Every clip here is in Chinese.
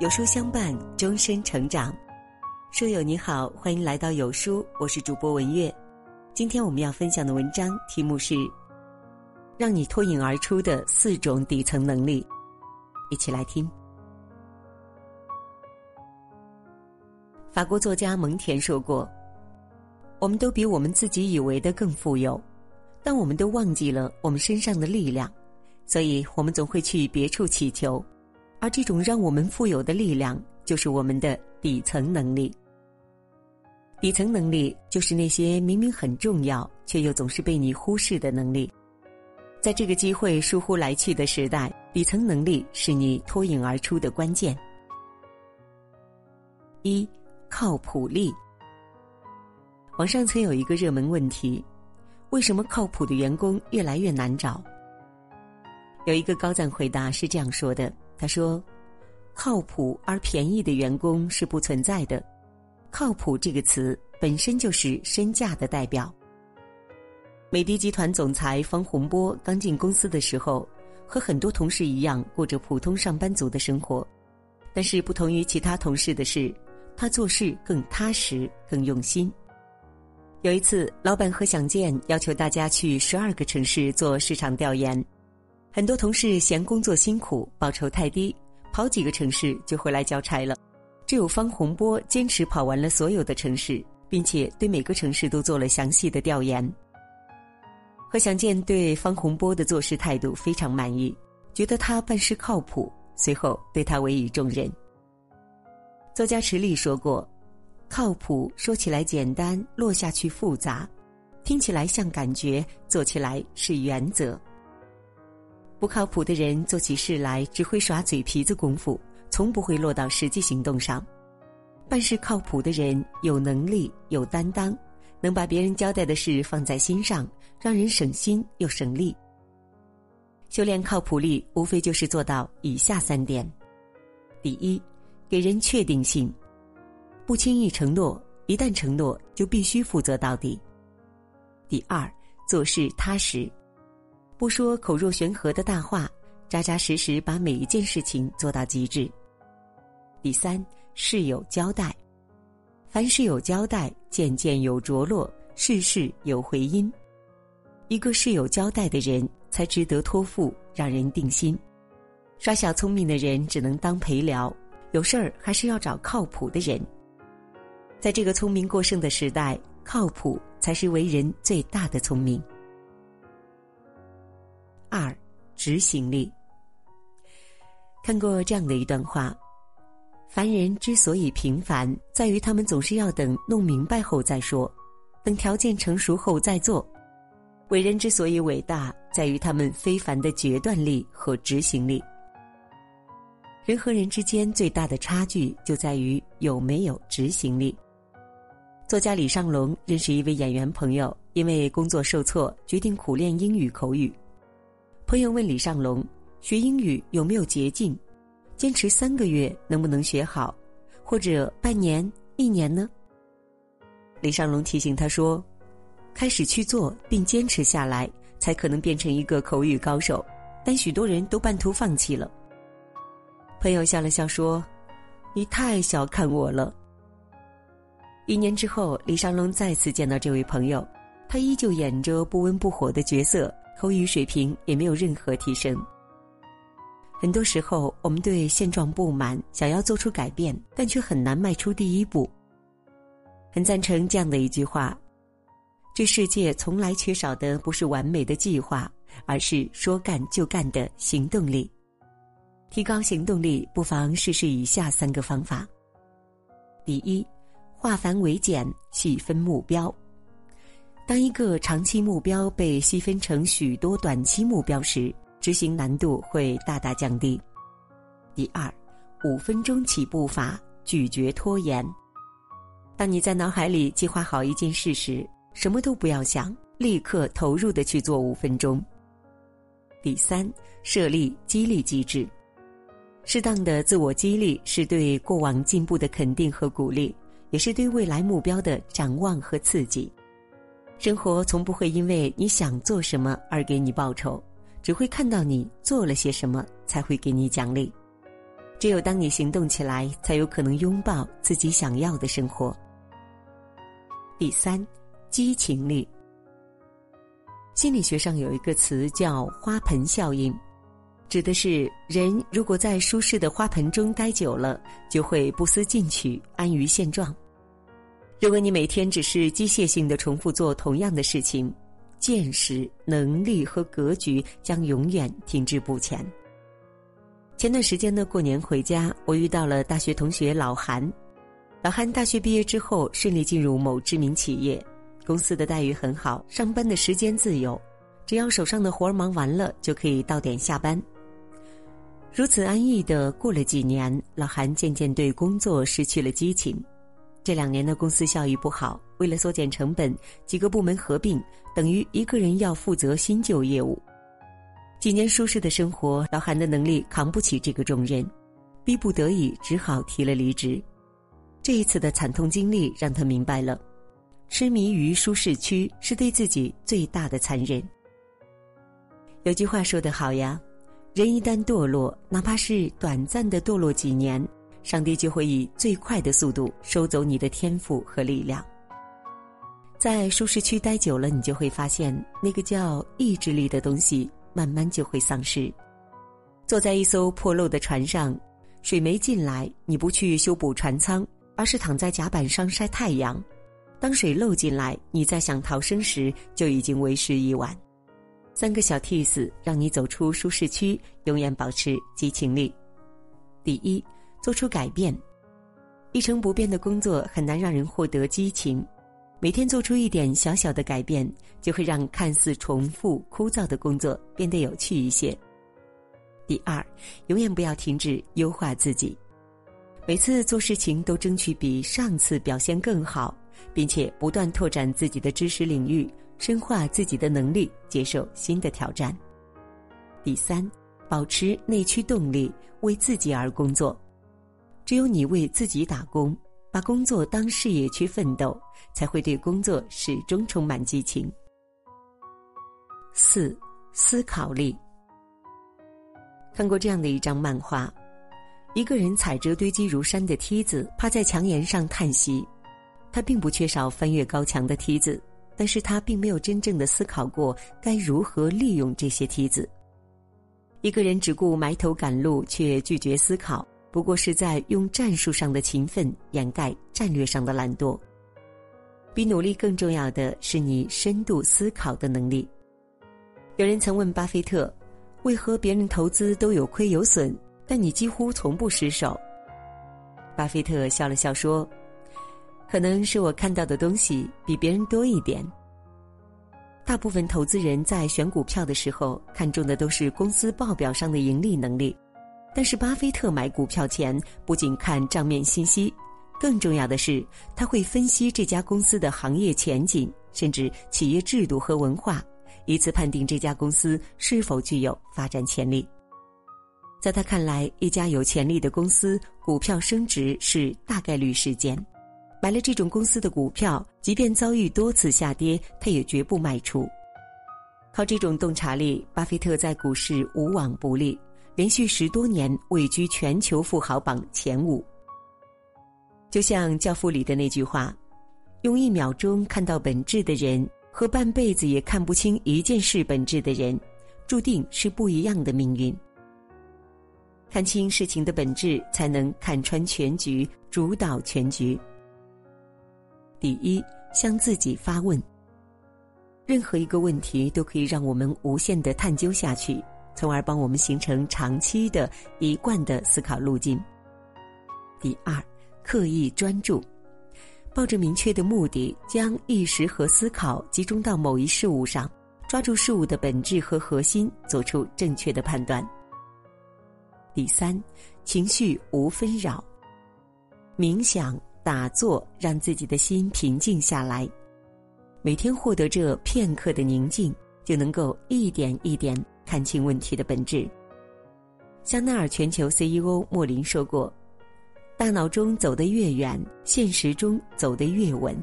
有书相伴，终身成长。书友你好，欢迎来到有书，我是主播文月。今天我们要分享的文章题目是《让你脱颖而出的四种底层能力》，一起来听。法国作家蒙田说过：“我们都比我们自己以为的更富有，但我们都忘记了我们身上的力量，所以我们总会去别处祈求。”而这种让我们富有的力量，就是我们的底层能力。底层能力就是那些明明很重要，却又总是被你忽视的能力。在这个机会疏忽来去的时代，底层能力是你脱颖而出的关键。一，靠谱力。网上曾有一个热门问题：为什么靠谱的员工越来越难找？有一个高赞回答是这样说的。他说：“靠谱而便宜的员工是不存在的。靠谱这个词本身就是身价的代表。”美的集团总裁方洪波刚进公司的时候，和很多同事一样过着普通上班族的生活，但是不同于其他同事的是，他做事更踏实、更用心。有一次，老板何享健要求大家去十二个城市做市场调研。很多同事嫌工作辛苦，报酬太低，跑几个城市就回来交差了。只有方洪波坚持跑完了所有的城市，并且对每个城市都做了详细的调研。何享健对方洪波的做事态度非常满意，觉得他办事靠谱，随后对他委以重任。作家池莉说过：“靠谱说起来简单，落下去复杂；听起来像感觉，做起来是原则。”不靠谱的人做起事来只会耍嘴皮子功夫，从不会落到实际行动上。办事靠谱的人有能力、有担当，能把别人交代的事放在心上，让人省心又省力。修炼靠谱力，无非就是做到以下三点：第一，给人确定性，不轻易承诺，一旦承诺就必须负责到底；第二，做事踏实。不说口若悬河的大话，扎扎实实把每一件事情做到极致。第三，事有交代，凡事有交代，件件有着落，事事有回音。一个事有交代的人，才值得托付，让人定心。耍小聪明的人只能当陪聊，有事儿还是要找靠谱的人。在这个聪明过剩的时代，靠谱才是为人最大的聪明。二，执行力。看过这样的一段话：凡人之所以平凡，在于他们总是要等弄明白后再说，等条件成熟后再做；伟人之所以伟大，在于他们非凡的决断力和执行力。人和人之间最大的差距就在于有没有执行力。作家李尚龙认识一位演员朋友，因为工作受挫，决定苦练英语口语。朋友问李尚龙：“学英语有没有捷径？坚持三个月能不能学好？或者半年、一年呢？”李尚龙提醒他说：“开始去做并坚持下来，才可能变成一个口语高手。但许多人都半途放弃了。”朋友笑了笑说：“你太小看我了。”一年之后，李尚龙再次见到这位朋友，他依旧演着不温不火的角色。口语水平也没有任何提升。很多时候，我们对现状不满，想要做出改变，但却很难迈出第一步。很赞成这样的一句话：这世界从来缺少的不是完美的计划，而是说干就干的行动力。提高行动力，不妨试试以下三个方法：第一，化繁为简，细分目标。当一个长期目标被细分成许多短期目标时，执行难度会大大降低。第二，五分钟起步法，拒绝拖延。当你在脑海里计划好一件事时，什么都不要想，立刻投入的去做五分钟。第三，设立激励机制。适当的自我激励是对过往进步的肯定和鼓励，也是对未来目标的展望和刺激。生活从不会因为你想做什么而给你报酬，只会看到你做了些什么才会给你奖励。只有当你行动起来，才有可能拥抱自己想要的生活。第三，激情力。心理学上有一个词叫“花盆效应”，指的是人如果在舒适的花盆中待久了，就会不思进取、安于现状。如果你每天只是机械性的重复做同样的事情，见识、能力和格局将永远停滞不前。前段时间呢，过年回家，我遇到了大学同学老韩。老韩大学毕业之后，顺利进入某知名企业。公司的待遇很好，上班的时间自由，只要手上的活儿忙完了，就可以到点下班。如此安逸的过了几年，老韩渐渐对工作失去了激情。这两年的公司效益不好，为了缩减成本，几个部门合并，等于一个人要负责新旧业务。几年舒适的生活，老韩的能力扛不起这个重任，逼不得已只好提了离职。这一次的惨痛经历让他明白了。痴迷于舒适区是对自己最大的残忍。有句话说得好呀，人一旦堕落，哪怕是短暂的堕落几年，上帝就会以最快的速度收走你的天赋和力量。在舒适区待久了，你就会发现，那个叫意志力的东西慢慢就会丧失。坐在一艘破漏的船上，水没进来，你不去修补船舱，而是躺在甲板上晒太阳。当水漏进来，你在想逃生时，就已经为时已晚。三个小 tips 让你走出舒适区，永远保持激情力。第一，做出改变。一成不变的工作很难让人获得激情，每天做出一点小小的改变，就会让看似重复枯燥的工作变得有趣一些。第二，永远不要停止优化自己，每次做事情都争取比上次表现更好。并且不断拓展自己的知识领域，深化自己的能力，接受新的挑战。第三，保持内驱动力，为自己而工作。只有你为自己打工，把工作当事业去奋斗，才会对工作始终充满激情。四，思考力。看过这样的一张漫画，一个人踩着堆积如山的梯子，趴在墙沿上叹息。他并不缺少翻越高墙的梯子，但是他并没有真正的思考过该如何利用这些梯子。一个人只顾埋头赶路，却拒绝思考，不过是在用战术上的勤奋掩盖战略上的懒惰。比努力更重要的是你深度思考的能力。有人曾问巴菲特：“为何别人投资都有亏有损，但你几乎从不失手？”巴菲特笑了笑说。可能是我看到的东西比别人多一点。大部分投资人在选股票的时候看重的都是公司报表上的盈利能力，但是巴菲特买股票前不仅看账面信息，更重要的是他会分析这家公司的行业前景，甚至企业制度和文化，以此判定这家公司是否具有发展潜力。在他看来，一家有潜力的公司股票升值是大概率事件。买了这种公司的股票，即便遭遇多次下跌，他也绝不卖出。靠这种洞察力，巴菲特在股市无往不利，连续十多年位居全球富豪榜前五。就像《教父》里的那句话：“用一秒钟看到本质的人，和半辈子也看不清一件事本质的人，注定是不一样的命运。”看清事情的本质，才能看穿全局，主导全局。第一，向自己发问。任何一个问题都可以让我们无限的探究下去，从而帮我们形成长期的一贯的思考路径。第二，刻意专注，抱着明确的目的，将意识和思考集中到某一事物上，抓住事物的本质和核心，做出正确的判断。第三，情绪无纷扰，冥想。打坐，让自己的心平静下来，每天获得这片刻的宁静，就能够一点一点看清问题的本质。香奈儿全球 CEO 莫林说过：“大脑中走得越远，现实中走得越稳。”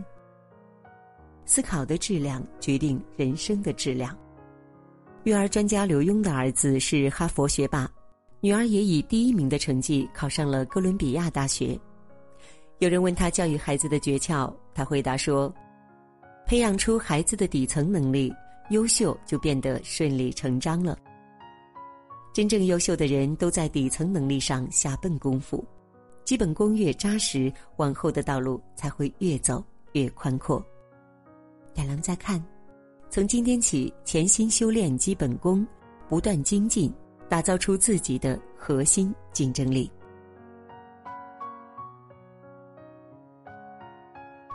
思考的质量决定人生的质量。育儿专家刘墉的儿子是哈佛学霸，女儿也以第一名的成绩考上了哥伦比亚大学。有人问他教育孩子的诀窍，他回答说：“培养出孩子的底层能力，优秀就变得顺理成章了。真正优秀的人都在底层能力上下笨功夫，基本功越扎实，往后的道路才会越走越宽阔。”亚郎再看，从今天起，潜心修炼基本功，不断精进，打造出自己的核心竞争力。